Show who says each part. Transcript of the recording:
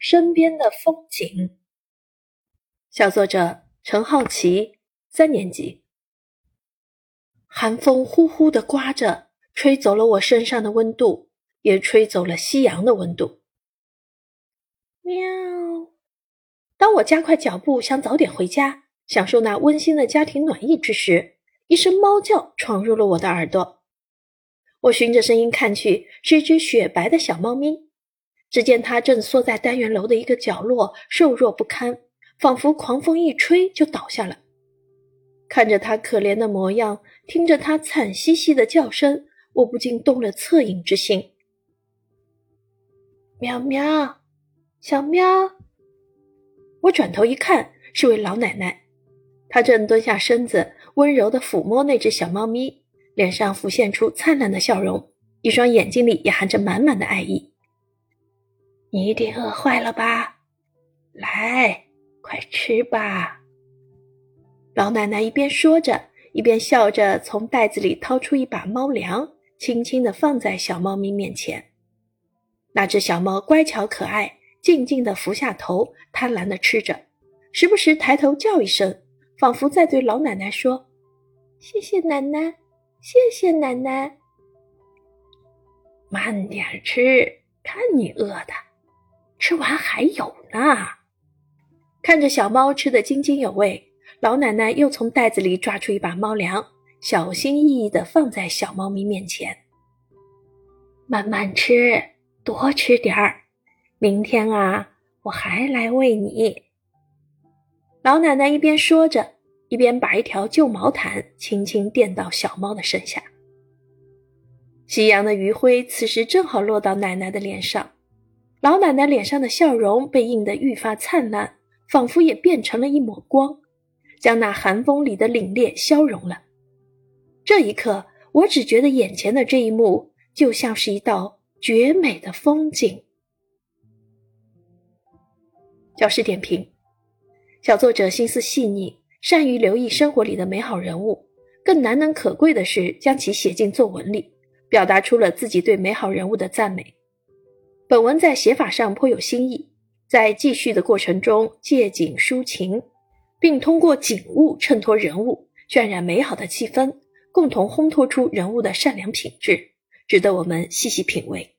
Speaker 1: 身边的风景。小作者陈浩奇，三年级。寒风呼呼的刮着，吹走了我身上的温度，也吹走了夕阳的温度。喵！当我加快脚步，想早点回家，享受那温馨的家庭暖意之时，一声猫叫闯入了我的耳朵。我循着声音看去，是一只雪白的小猫咪。只见它正缩在单元楼的一个角落，瘦弱不堪，仿佛狂风一吹就倒下了。看着它可怜的模样，听着它惨兮兮的叫声，我不禁动了恻隐之心。喵喵，小喵！我转头一看，是位老奶奶，她正蹲下身子，温柔地抚摸那只小猫咪，脸上浮现出灿烂的笑容，一双眼睛里也含着满满的爱意。你一定饿坏了吧？来，快吃吧！老奶奶一边说着，一边笑着从袋子里掏出一把猫粮，轻轻地放在小猫咪面前。那只小猫乖巧可爱，静静地伏下头，贪婪地吃着，时不时抬头叫一声，仿佛在对老奶奶说：“谢谢奶奶，谢谢奶奶。”慢点吃，看你饿的。吃完还有呢，看着小猫吃得津津有味，老奶奶又从袋子里抓出一把猫粮，小心翼翼地放在小猫咪面前。慢慢吃，多吃点儿，明天啊，我还来喂你。老奶奶一边说着，一边把一条旧毛毯轻轻垫到小猫的身下。夕阳的余晖此时正好落到奶奶的脸上。老奶奶脸上的笑容被映得愈发灿烂，仿佛也变成了一抹光，将那寒风里的凛冽消融了。这一刻，我只觉得眼前的这一幕就像是一道绝美的风景。教师点评：小作者心思细腻，善于留意生活里的美好人物，更难能可贵的是将其写进作文里，表达出了自己对美好人物的赞美。本文在写法上颇有新意，在记叙的过程中借景抒情，并通过景物衬托人物，渲染美好的气氛，共同烘托出人物的善良品质，值得我们细细品味。